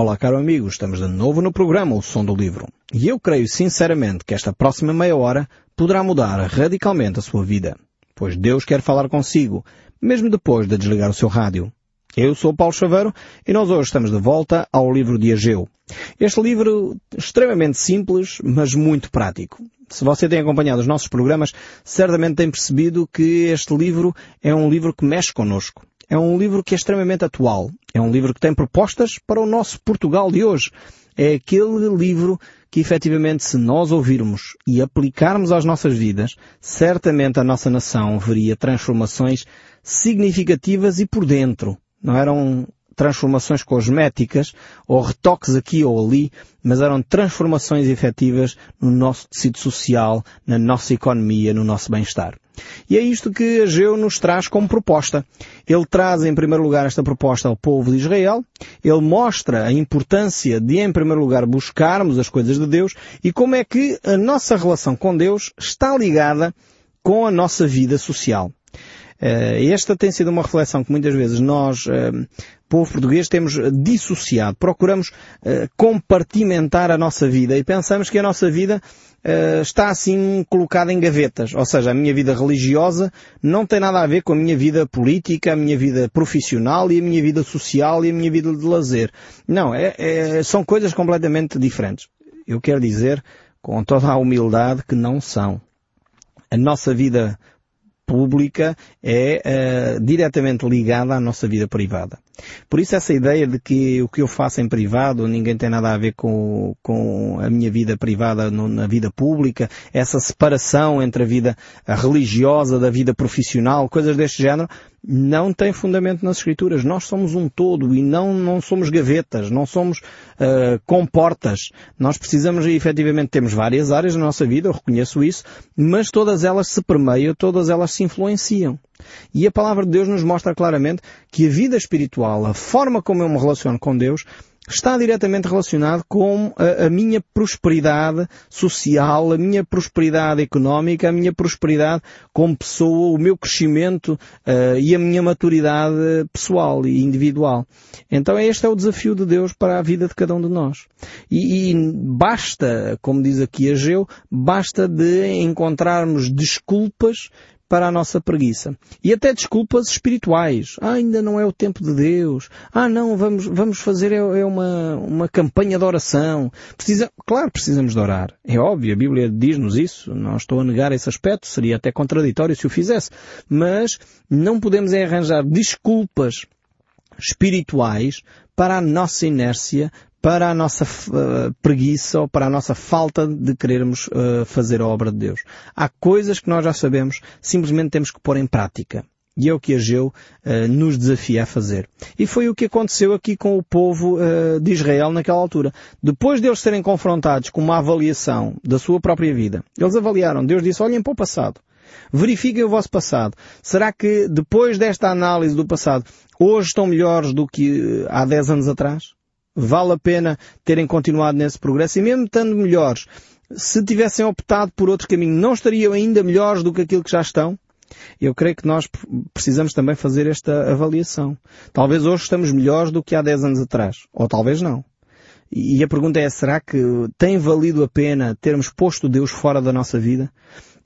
Olá, caro amigo, estamos de novo no programa O Som do Livro. E eu creio sinceramente que esta próxima meia hora poderá mudar radicalmente a sua vida. Pois Deus quer falar consigo, mesmo depois de desligar o seu rádio. Eu sou Paulo Chaveiro e nós hoje estamos de volta ao livro de Ageu. Este livro extremamente simples, mas muito prático. Se você tem acompanhado os nossos programas, certamente tem percebido que este livro é um livro que mexe connosco. É um livro que é extremamente atual. É um livro que tem propostas para o nosso Portugal de hoje. É aquele livro que efetivamente se nós ouvirmos e aplicarmos às nossas vidas, certamente a nossa nação veria transformações significativas e por dentro. Não eram transformações cosméticas ou retoques aqui ou ali, mas eram transformações efetivas no nosso tecido social, na nossa economia, no nosso bem-estar. E é isto que Ageu nos traz como proposta. Ele traz em primeiro lugar esta proposta ao povo de Israel, ele mostra a importância de em primeiro lugar buscarmos as coisas de Deus e como é que a nossa relação com Deus está ligada com a nossa vida social. Uh, esta tem sido uma reflexão que muitas vezes nós, uh, povo português, temos dissociado. Procuramos uh, compartimentar a nossa vida e pensamos que a nossa vida está assim colocada em gavetas. Ou seja, a minha vida religiosa não tem nada a ver com a minha vida política, a minha vida profissional e a minha vida social e a minha vida de lazer. Não, é, é, são coisas completamente diferentes. Eu quero dizer, com toda a humildade, que não são. A nossa vida pública é uh, diretamente ligada à nossa vida privada. Por isso essa ideia de que o que eu faço em privado ninguém tem nada a ver com, com a minha vida privada no, na vida pública, essa separação entre a vida religiosa da vida profissional, coisas deste género, não tem fundamento nas Escrituras. Nós somos um todo e não, não somos gavetas, não somos uh, comportas. Nós precisamos e efetivamente temos várias áreas na nossa vida, eu reconheço isso, mas todas elas se permeiam, todas elas se influenciam. E a palavra de Deus nos mostra claramente que a vida espiritual, a forma como eu me relaciono com Deus, está diretamente relacionado com a, a, minha prosperidade social, a minha prosperidade económica, a minha prosperidade como pessoa, o meu crescimento uh, e a minha maturidade pessoal e individual. Então este é o desafio de Deus para a vida de cada um de nós. E, e basta, como diz aqui Ageu, basta de encontrarmos desculpas para a nossa preguiça. E até desculpas espirituais. Ah, ainda não é o tempo de Deus. Ah, não, vamos, vamos fazer é, é uma, uma campanha de oração. Precisa, claro, precisamos de orar. É óbvio, a Bíblia diz-nos isso. Não estou a negar esse aspecto. Seria até contraditório se o fizesse. Mas não podemos é arranjar desculpas espirituais para a nossa inércia, para a nossa uh, preguiça ou para a nossa falta de querermos uh, fazer a obra de Deus. Há coisas que nós já sabemos, simplesmente temos que pôr em prática. E é o que Ageu uh, nos desafia a fazer. E foi o que aconteceu aqui com o povo uh, de Israel naquela altura. Depois de eles serem confrontados com uma avaliação da sua própria vida, eles avaliaram. Deus disse, olhem para o passado. Verifiquem o vosso passado. Será que depois desta análise do passado, hoje estão melhores do que há 10 anos atrás? Vale a pena terem continuado nesse progresso e mesmo estando melhores, se tivessem optado por outro caminho, não estariam ainda melhores do que aquilo que já estão? Eu creio que nós precisamos também fazer esta avaliação. Talvez hoje estamos melhores do que há 10 anos atrás. Ou talvez não. E a pergunta é, será que tem valido a pena termos posto Deus fora da nossa vida?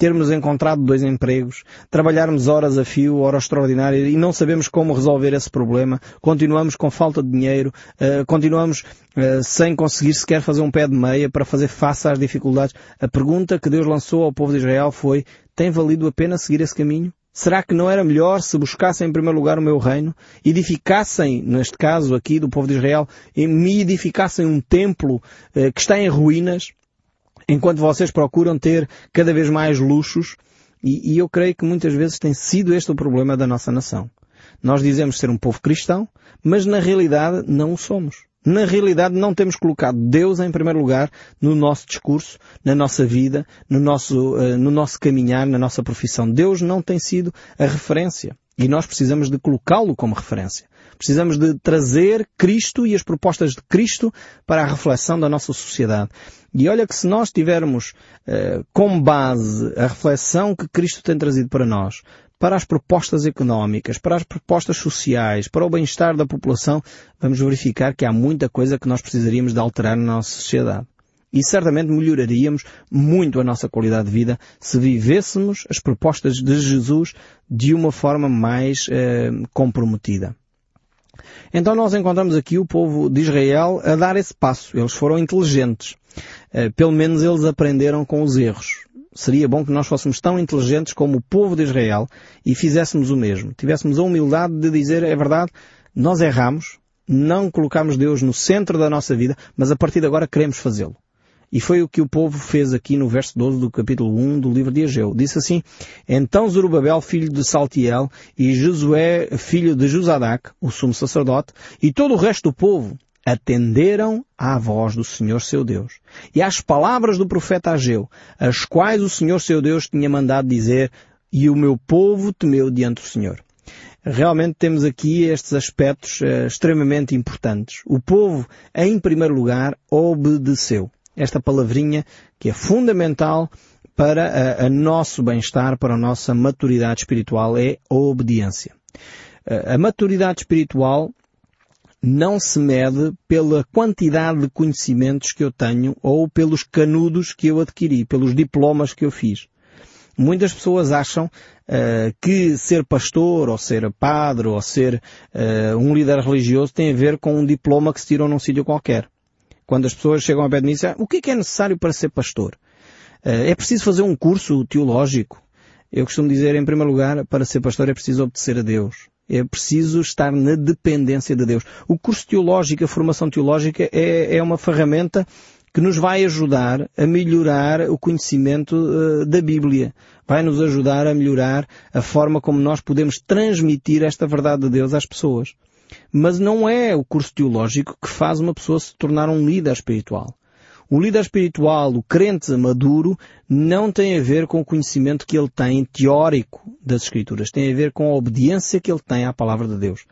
Termos encontrado dois empregos, trabalharmos horas a fio, horas extraordinárias e não sabemos como resolver esse problema, continuamos com falta de dinheiro, uh, continuamos uh, sem conseguir sequer fazer um pé de meia para fazer face às dificuldades. A pergunta que Deus lançou ao povo de Israel foi, tem valido a pena seguir esse caminho? Será que não era melhor se buscassem em primeiro lugar o meu reino, edificassem, neste caso aqui do povo de Israel, e me edificassem um templo eh, que está em ruínas, enquanto vocês procuram ter cada vez mais luxos, e, e eu creio que muitas vezes tem sido este o problema da nossa nação. Nós dizemos ser um povo cristão, mas na realidade não o somos. Na realidade não temos colocado Deus em primeiro lugar no nosso discurso, na nossa vida, no nosso, uh, no nosso caminhar, na nossa profissão. Deus não tem sido a referência. E nós precisamos de colocá-lo como referência. Precisamos de trazer Cristo e as propostas de Cristo para a reflexão da nossa sociedade. E olha que se nós tivermos uh, como base a reflexão que Cristo tem trazido para nós, para as propostas económicas, para as propostas sociais, para o bem-estar da população, vamos verificar que há muita coisa que nós precisaríamos de alterar na nossa sociedade. E certamente melhoraríamos muito a nossa qualidade de vida se vivêssemos as propostas de Jesus de uma forma mais eh, comprometida. Então nós encontramos aqui o povo de Israel a dar esse passo. Eles foram inteligentes. Eh, pelo menos eles aprenderam com os erros. Seria bom que nós fôssemos tão inteligentes como o povo de Israel e fizéssemos o mesmo. Tivéssemos a humildade de dizer, é verdade, nós erramos, não colocamos Deus no centro da nossa vida, mas a partir de agora queremos fazê-lo. E foi o que o povo fez aqui no verso 12 do capítulo 1 do livro de Ageu. Disse assim, Então Zorobabel, filho de Saltiel, e Josué, filho de Josadac, o sumo sacerdote, e todo o resto do povo, atenderam à voz do Senhor seu Deus e às palavras do profeta Ageu, as quais o Senhor seu Deus tinha mandado dizer, e o meu povo temeu diante do Senhor. Realmente temos aqui estes aspectos uh, extremamente importantes. O povo, em primeiro lugar, obedeceu esta palavrinha que é fundamental para a, a nosso bem-estar, para a nossa maturidade espiritual, é a obediência. A maturidade espiritual não se mede pela quantidade de conhecimentos que eu tenho ou pelos canudos que eu adquiri, pelos diplomas que eu fiz. Muitas pessoas acham uh, que ser pastor, ou ser padre, ou ser uh, um líder religioso tem a ver com um diploma que se tirou num sítio qualquer. Quando as pessoas chegam a pé de mim e dizem, o que é, que é necessário para ser pastor? Uh, é preciso fazer um curso teológico? Eu costumo dizer, em primeiro lugar, para ser pastor é preciso obedecer a Deus. É preciso estar na dependência de Deus. O curso teológico, a formação teológica é, é uma ferramenta que nos vai ajudar a melhorar o conhecimento uh, da Bíblia. Vai nos ajudar a melhorar a forma como nós podemos transmitir esta verdade de Deus às pessoas. Mas não é o curso teológico que faz uma pessoa se tornar um líder espiritual. O líder espiritual, o crente maduro, não tem a ver com o conhecimento que ele tem teórico das Escrituras. Tem a ver com a obediência que ele tem à palavra de Deus.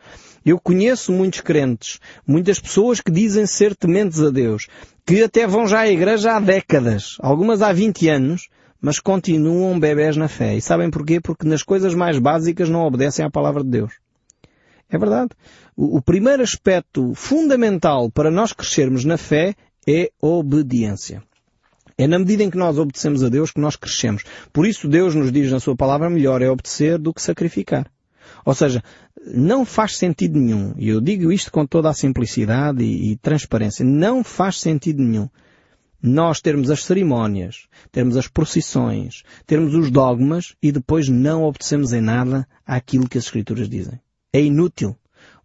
Eu conheço muitos crentes, muitas pessoas que dizem ser tementes a Deus, que até vão já à igreja há décadas, algumas há 20 anos, mas continuam bebés na fé. E sabem porquê? Porque nas coisas mais básicas não obedecem à palavra de Deus. É verdade. O, o primeiro aspecto fundamental para nós crescermos na fé é obediência. É na medida em que nós obedecemos a Deus que nós crescemos. Por isso Deus nos diz na sua palavra melhor é obedecer do que sacrificar. Ou seja, não faz sentido nenhum, e eu digo isto com toda a simplicidade e, e transparência, não faz sentido nenhum nós termos as cerimónias, termos as procissões, termos os dogmas e depois não obedecemos em nada àquilo que as Escrituras dizem. É inútil.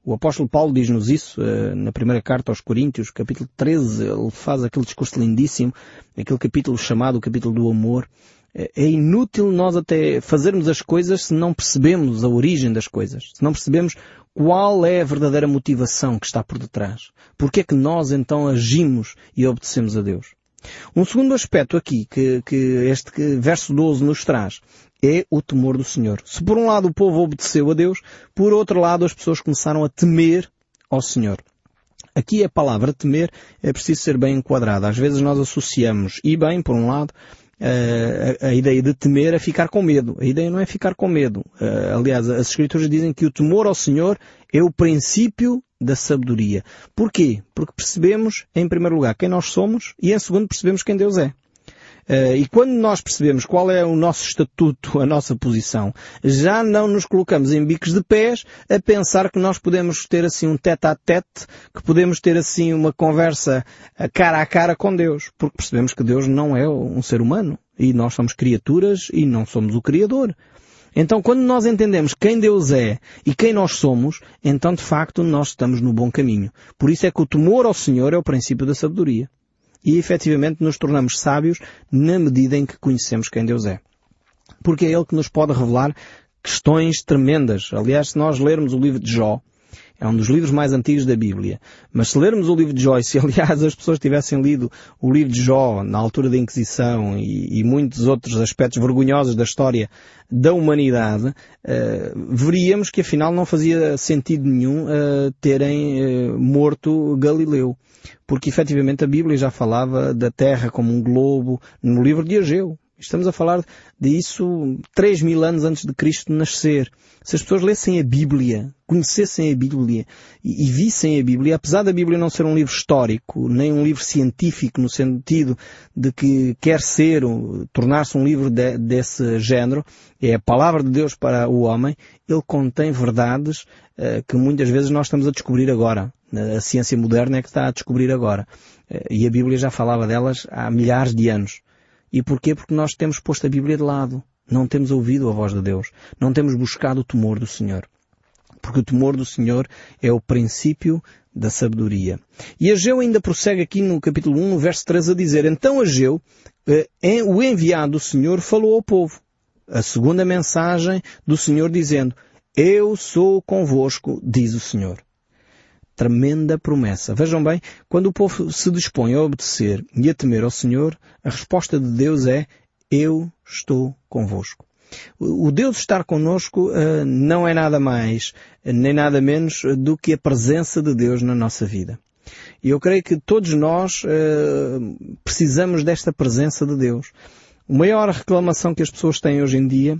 O apóstolo Paulo diz-nos isso uh, na primeira carta aos Coríntios, capítulo 13. Ele faz aquele discurso lindíssimo, aquele capítulo chamado o capítulo do amor. É, é inútil nós até fazermos as coisas se não percebemos a origem das coisas, se não percebemos qual é a verdadeira motivação que está por detrás. Porque é que nós então agimos e obedecemos a Deus? Um segundo aspecto aqui que, que este verso 12 nos traz é o temor do Senhor. Se por um lado o povo obedeceu a Deus, por outro lado as pessoas começaram a temer ao Senhor. Aqui a palavra temer é preciso ser bem enquadrada. Às vezes nós associamos, e bem, por um lado, a, a, ideia de temer a ficar com medo. A ideia não é ficar com medo. aliás, as Escrituras dizem que o temor ao Senhor é o princípio da sabedoria. Porquê? Porque percebemos, em primeiro lugar, quem nós somos e, em segundo, percebemos quem Deus é. Uh, e quando nós percebemos qual é o nosso estatuto, a nossa posição, já não nos colocamos em bicos de pés a pensar que nós podemos ter assim um tete a tete, que podemos ter assim uma conversa cara a cara com Deus, porque percebemos que Deus não é um ser humano e nós somos criaturas e não somos o Criador. Então, quando nós entendemos quem Deus é e quem nós somos, então de facto nós estamos no bom caminho. Por isso é que o temor ao Senhor é o princípio da sabedoria e efetivamente nos tornamos sábios na medida em que conhecemos quem Deus é. Porque é Ele que nos pode revelar questões tremendas. Aliás, se nós lermos o livro de Jó, é um dos livros mais antigos da Bíblia. Mas se lermos o livro de Jó, e se aliás as pessoas tivessem lido o livro de Jó na altura da Inquisição e, e muitos outros aspectos vergonhosos da história da humanidade, uh, veríamos que afinal não fazia sentido nenhum uh, terem uh, morto Galileu. Porque efetivamente a Bíblia já falava da Terra como um globo no livro de Ageu. Estamos a falar disso três mil anos antes de Cristo nascer. Se as pessoas lessem a Bíblia, conhecessem a Bíblia e, e, vissem a Bíblia, apesar da Bíblia não ser um livro histórico, nem um livro científico no sentido de que quer ser, tornar-se um livro de, desse género, é a palavra de Deus para o homem, ele contém verdades uh, que muitas vezes nós estamos a descobrir agora. A ciência moderna é que está a descobrir agora. Uh, e a Bíblia já falava delas há milhares de anos. E porquê? Porque nós temos posto a Bíblia de lado. Não temos ouvido a voz de Deus. Não temos buscado o temor do Senhor. Porque o temor do Senhor é o princípio da sabedoria. E Ageu ainda prossegue aqui no capítulo 1, no verso 3, a dizer, Então Ageu, eh, o enviado do Senhor, falou ao povo. A segunda mensagem do Senhor dizendo, Eu sou convosco, diz o Senhor tremenda promessa. Vejam bem, quando o povo se dispõe a obedecer e a temer ao Senhor, a resposta de Deus é eu estou convosco. O Deus estar connosco uh, não é nada mais nem nada menos do que a presença de Deus na nossa vida. E eu creio que todos nós uh, precisamos desta presença de Deus. A maior reclamação que as pessoas têm hoje em dia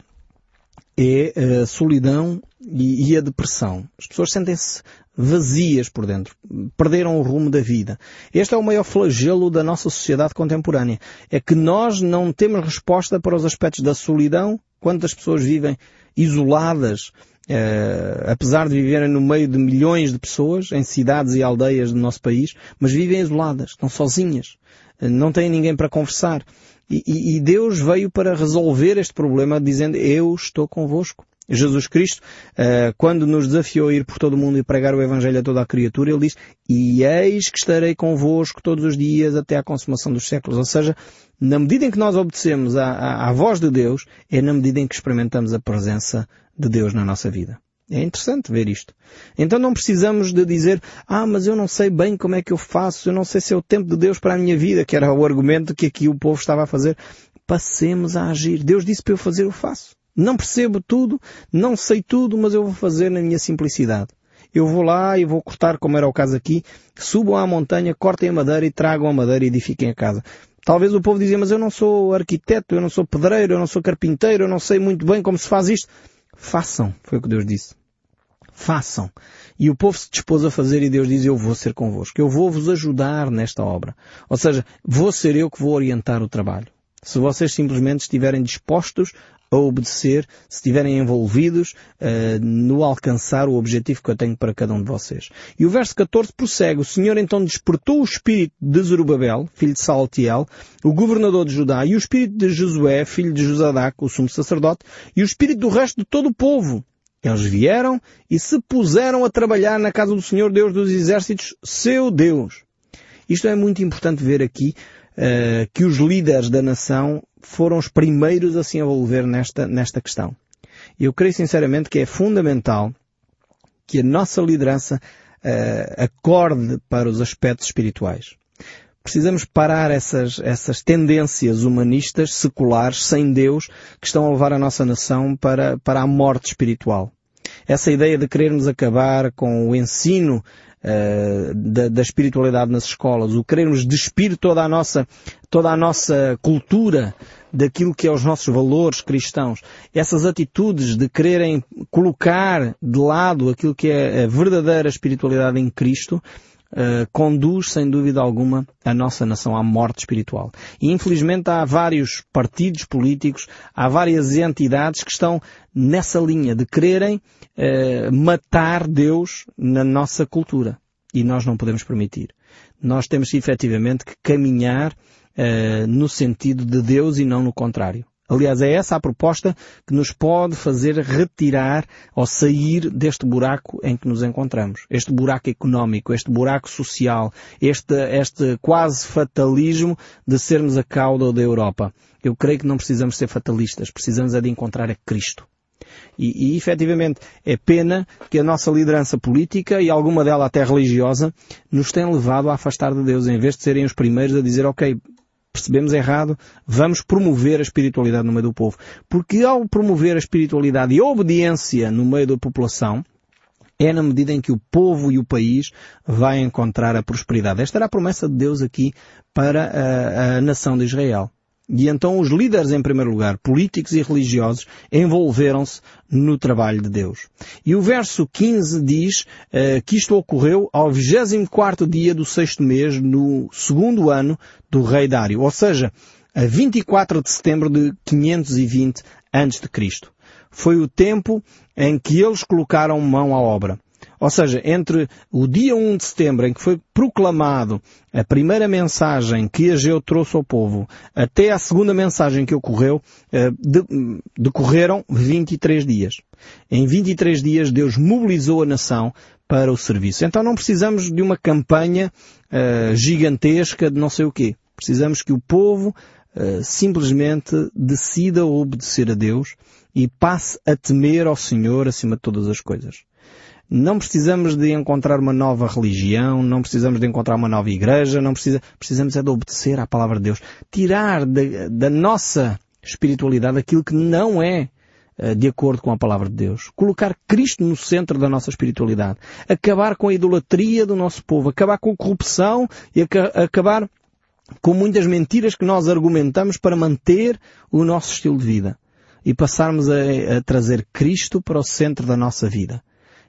é a solidão e, e a depressão. As pessoas sentem-se vazias por dentro. Perderam o rumo da vida. Este é o maior flagelo da nossa sociedade contemporânea. É que nós não temos resposta para os aspectos da solidão. Quantas pessoas vivem isoladas, eh, apesar de viverem no meio de milhões de pessoas, em cidades e aldeias do nosso país, mas vivem isoladas, estão sozinhas, eh, não têm ninguém para conversar. E, e Deus veio para resolver este problema dizendo, eu estou convosco. Jesus Cristo, eh, quando nos desafiou a ir por todo o mundo e pregar o Evangelho a toda a criatura, Ele diz, e eis que estarei convosco todos os dias até à consumação dos séculos. Ou seja, na medida em que nós obedecemos à, à, à voz de Deus, é na medida em que experimentamos a presença de Deus na nossa vida. É interessante ver isto. Então não precisamos de dizer, ah, mas eu não sei bem como é que eu faço, eu não sei se é o tempo de Deus para a minha vida, que era o argumento que aqui o povo estava a fazer. Passemos a agir. Deus disse para eu fazer, eu faço. Não percebo tudo, não sei tudo, mas eu vou fazer na minha simplicidade. Eu vou lá e vou cortar, como era o caso aqui, subam à montanha, cortem a madeira e tragam a madeira e edifiquem a casa. Talvez o povo dizia, mas eu não sou arquiteto, eu não sou pedreiro, eu não sou carpinteiro, eu não sei muito bem como se faz isto. Façam, foi o que Deus disse. Façam. E o povo se dispôs a fazer e Deus diz, eu vou ser convosco. Eu vou vos ajudar nesta obra. Ou seja, vou ser eu que vou orientar o trabalho. Se vocês simplesmente estiverem dispostos a obedecer, se estiverem envolvidos uh, no alcançar o objetivo que eu tenho para cada um de vocês. E o verso 14 prossegue. O Senhor então despertou o espírito de Zerubabel, filho de Saltiel, o governador de Judá, e o espírito de Josué, filho de Josadac, o sumo sacerdote, e o espírito do resto de todo o povo. Eles vieram e se puseram a trabalhar na casa do Senhor Deus dos exércitos, seu Deus. Isto é muito importante ver aqui uh, que os líderes da nação foram os primeiros a se envolver nesta, nesta questão. Eu creio sinceramente que é fundamental que a nossa liderança uh, acorde para os aspectos espirituais. Precisamos parar essas, essas tendências humanistas, seculares, sem Deus, que estão a levar a nossa nação para, para a morte espiritual. Essa ideia de querermos acabar com o ensino uh, da, da, espiritualidade nas escolas, o querermos despir toda a nossa, toda a nossa cultura daquilo que é os nossos valores cristãos, essas atitudes de quererem colocar de lado aquilo que é a verdadeira espiritualidade em Cristo, Uh, conduz, sem dúvida alguma, a nossa nação à morte espiritual. E infelizmente há vários partidos políticos, há várias entidades que estão nessa linha de quererem uh, matar Deus na nossa cultura. E nós não podemos permitir. Nós temos efetivamente que caminhar uh, no sentido de Deus e não no contrário. Aliás, é essa a proposta que nos pode fazer retirar ou sair deste buraco em que nos encontramos. Este buraco económico, este buraco social, este, este quase fatalismo de sermos a cauda da Europa. Eu creio que não precisamos ser fatalistas, precisamos é de encontrar a Cristo. E, e efetivamente é pena que a nossa liderança política e alguma dela até religiosa nos tenha levado a afastar de Deus, em vez de serem os primeiros a dizer, ok, percebemos errado, vamos promover a espiritualidade no meio do povo. Porque ao promover a espiritualidade e a obediência no meio da população, é na medida em que o povo e o país vai encontrar a prosperidade. Esta era a promessa de Deus aqui para a, a nação de Israel. E então os líderes, em primeiro lugar, políticos e religiosos, envolveram-se no trabalho de Deus. E o verso 15 diz uh, que isto ocorreu ao 24 dia do sexto mês, no segundo ano do rei Dário. Ou seja, a 24 de setembro de 520 a.C. Foi o tempo em que eles colocaram mão à obra. Ou seja, entre o dia 1 de setembro, em que foi proclamado a primeira mensagem que Ageu trouxe ao povo, até a segunda mensagem que ocorreu, eh, decorreram 23 dias. Em 23 dias Deus mobilizou a nação para o serviço. Então não precisamos de uma campanha uh, gigantesca de não sei o quê. Precisamos que o povo uh, simplesmente decida obedecer a Deus e passe a temer ao Senhor acima de todas as coisas. Não precisamos de encontrar uma nova religião, não precisamos de encontrar uma nova igreja, não precisa, precisamos é de obedecer à palavra de Deus. Tirar de, da nossa espiritualidade aquilo que não é eh, de acordo com a palavra de Deus. Colocar Cristo no centro da nossa espiritualidade. Acabar com a idolatria do nosso povo. Acabar com a corrupção e acabar com muitas mentiras que nós argumentamos para manter o nosso estilo de vida. E passarmos a, a trazer Cristo para o centro da nossa vida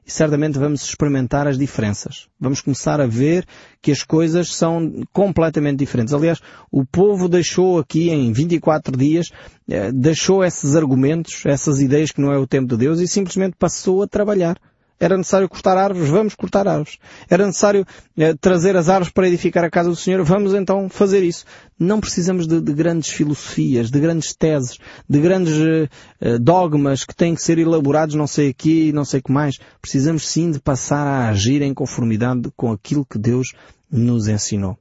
e certamente vamos experimentar as diferenças. Vamos começar a ver que as coisas são completamente diferentes. Aliás, o povo deixou aqui em 24 dias, eh, deixou esses argumentos, essas ideias que não é o tempo de Deus e simplesmente passou a trabalhar. Era necessário cortar árvores, vamos cortar árvores. Era necessário eh, trazer as árvores para edificar a casa do Senhor, vamos então fazer isso. Não precisamos de, de grandes filosofias, de grandes teses, de grandes eh, dogmas que têm que ser elaborados não sei aqui, não sei o que mais. Precisamos sim de passar a agir em conformidade com aquilo que Deus nos ensinou.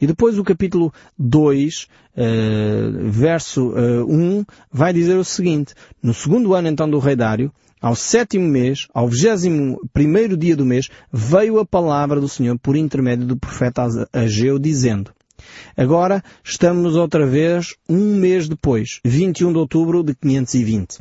E depois o capítulo 2, uh, eh, verso uh, 1, vai dizer o seguinte. No segundo ano então do rei Dário, ao sétimo mês, ao vigésimo primeiro dia do mês, veio a palavra do Senhor por intermédio do profeta Ageu, dizendo, Agora estamos outra vez um mês depois, 21 de outubro de 520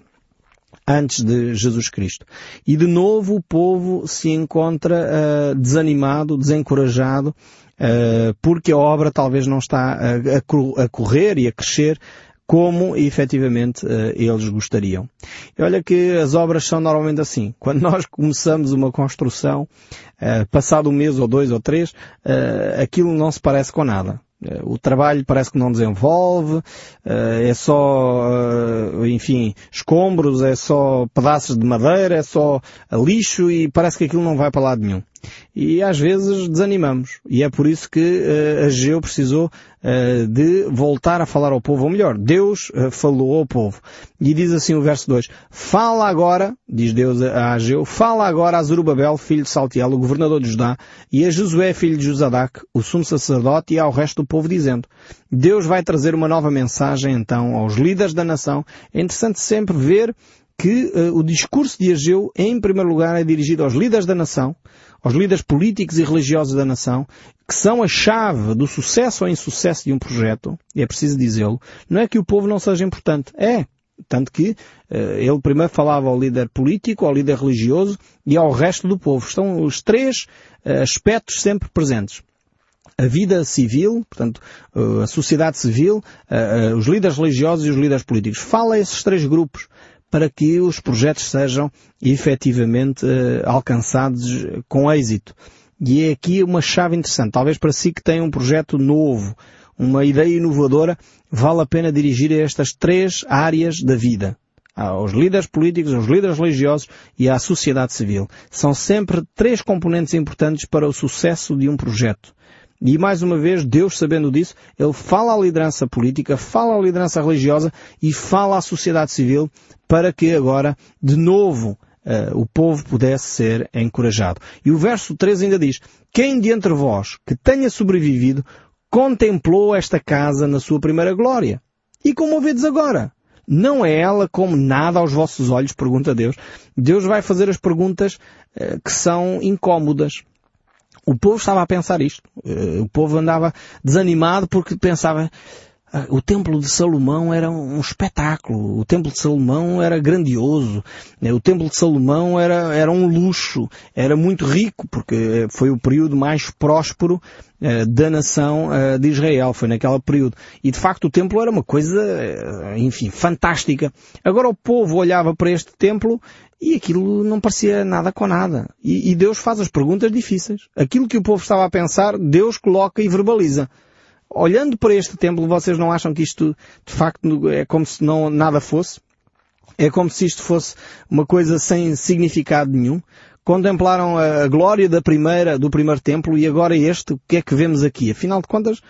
antes de Jesus Cristo. E de novo o povo se encontra uh, desanimado, desencorajado, uh, porque a obra talvez não está a, a, correr e a crescer como efetivamente uh, eles gostariam. E olha que as obras são normalmente assim. Quando nós começamos uma construção, uh, passado um mês ou dois ou três, uh, aquilo não se parece com nada. O trabalho parece que não desenvolve, é só, enfim, escombros, é só pedaços de madeira, é só lixo e parece que aquilo não vai para lado nenhum e às vezes desanimamos. E é por isso que uh, Ageu precisou uh, de voltar a falar ao povo, ou melhor, Deus uh, falou ao povo. E diz assim o verso 2, Fala agora, diz Deus a Ageu, fala agora a Zorobabel, filho de Saltiel, o governador de Judá, e a Josué, filho de Josadac, o sumo sacerdote, e ao resto do povo, dizendo, Deus vai trazer uma nova mensagem então aos líderes da nação. É interessante sempre ver que uh, o discurso de Ageu, em primeiro lugar, é dirigido aos líderes da nação, aos líderes políticos e religiosos da nação, que são a chave do sucesso ou insucesso de um projeto, e é preciso dizê-lo, não é que o povo não seja importante. É. Tanto que uh, ele primeiro falava ao líder político, ao líder religioso e ao resto do povo. Estão os três uh, aspectos sempre presentes a vida civil, portanto, a sociedade civil, os líderes religiosos e os líderes políticos. Fala a esses três grupos para que os projetos sejam efetivamente uh, alcançados com êxito. E é aqui uma chave interessante. Talvez para si que tem um projeto novo, uma ideia inovadora, vale a pena dirigir a estas três áreas da vida. Aos líderes políticos, aos líderes religiosos e à sociedade civil. São sempre três componentes importantes para o sucesso de um projeto. E mais uma vez, Deus sabendo disso, Ele fala à liderança política, fala à liderança religiosa e fala à sociedade civil para que agora, de novo, uh, o povo pudesse ser encorajado. E o verso 3 ainda diz, quem de entre vós que tenha sobrevivido contemplou esta casa na sua primeira glória? E como a vedes agora? Não é ela como nada aos vossos olhos? Pergunta Deus. Deus vai fazer as perguntas uh, que são incómodas. O povo estava a pensar isto. Uh, o povo andava desanimado porque pensava, o templo de Salomão era um espetáculo, o templo de Salomão era grandioso, né? o templo de Salomão era, era um luxo, era muito rico, porque foi o período mais próspero eh, da nação eh, de Israel, foi naquele período. E de facto o templo era uma coisa, eh, enfim, fantástica. Agora o povo olhava para este templo e aquilo não parecia nada com nada. E, e Deus faz as perguntas difíceis. Aquilo que o povo estava a pensar, Deus coloca e verbaliza olhando para este templo, vocês não acham que isto de facto é como se não nada fosse? É como se isto fosse uma coisa sem significado nenhum? Contemplaram a glória da primeira, do primeiro templo e agora este, o que é que vemos aqui? Afinal de contas,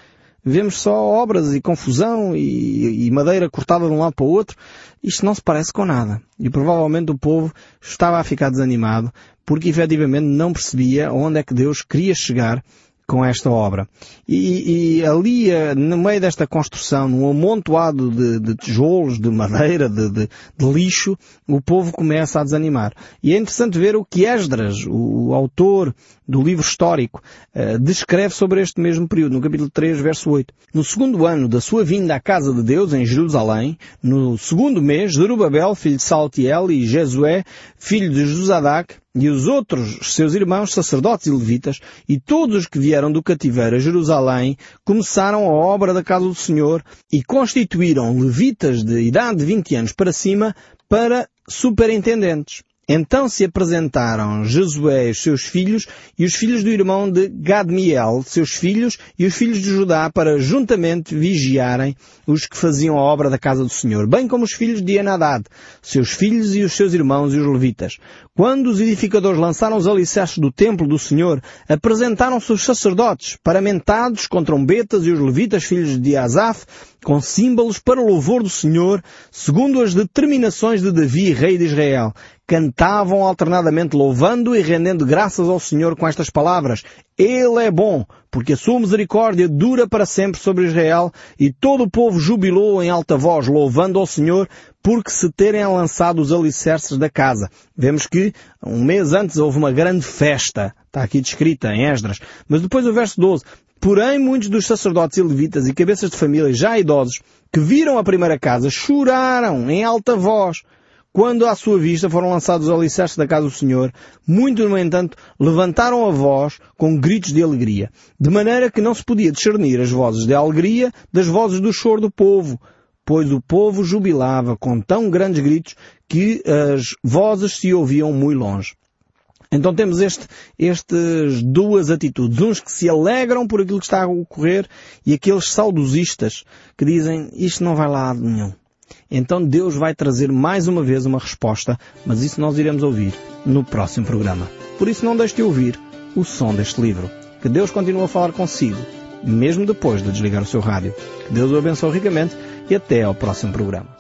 vemos só obras e confusão e, e, madeira cortada de um lado para o outro. Isto não se parece com nada. E provavelmente o povo estava a ficar desanimado porque efetivamente não percebia onde é que Deus queria chegar com esta obra. E, e, ali, eh, no meio desta construção, num amontoado de, de tijolos, de madeira, de, de, de, lixo, o povo começa a desanimar. E é interessante ver o que Esdras, o, autor do livro histórico, uh, descreve sobre este mesmo período, no capítulo 3, verso 8. No segundo ano da sua vinda à casa de Deus, em Jerusalém, no segundo mês, Zerubabel, filho de Saltiel, e Jesué, filho de Josadac, e os outros seus irmãos, sacerdotes e levitas, e todos os que vieram do cativeiro a Jerusalém, começaram a obra da casa do Senhor e constituíram levitas de idade de 20 anos para cima para superintendentes. Então se apresentaram Josué e os seus filhos e os filhos do irmão de Gadmiel, seus filhos, e os filhos de Judá para juntamente vigiarem os que faziam a obra da casa do Senhor, bem como os filhos de Enadad, seus filhos e os seus irmãos e os levitas. Quando os edificadores lançaram os alicerces do templo do Senhor, apresentaram-se os sacerdotes, paramentados com trombetas e os levitas filhos de Asaf, com símbolos para o louvor do Senhor, segundo as determinações de Davi, rei de Israel. Cantavam alternadamente louvando e rendendo graças ao Senhor com estas palavras. Ele é bom, porque a sua misericórdia dura para sempre sobre Israel, e todo o povo jubilou em alta voz, louvando ao Senhor, porque se terem lançado os alicerces da casa. Vemos que um mês antes houve uma grande festa, está aqui descrita em Esdras, mas depois o verso 12, Porém, muitos dos sacerdotes e levitas e cabeças de família já idosos que viram a primeira casa choraram em alta voz quando à sua vista foram lançados os alicerces da casa do Senhor. Muitos, no entanto, levantaram a voz com gritos de alegria, de maneira que não se podia discernir as vozes de alegria das vozes do choro do povo, pois o povo jubilava com tão grandes gritos que as vozes se ouviam muito longe. Então temos este, estas duas atitudes. Uns que se alegram por aquilo que está a ocorrer e aqueles saudosistas que dizem isto não vai lá a nenhum. Então Deus vai trazer mais uma vez uma resposta, mas isso nós iremos ouvir no próximo programa. Por isso não deixe de ouvir o som deste livro. Que Deus continue a falar consigo, mesmo depois de desligar o seu rádio. Que Deus o abençoe ricamente e até ao próximo programa.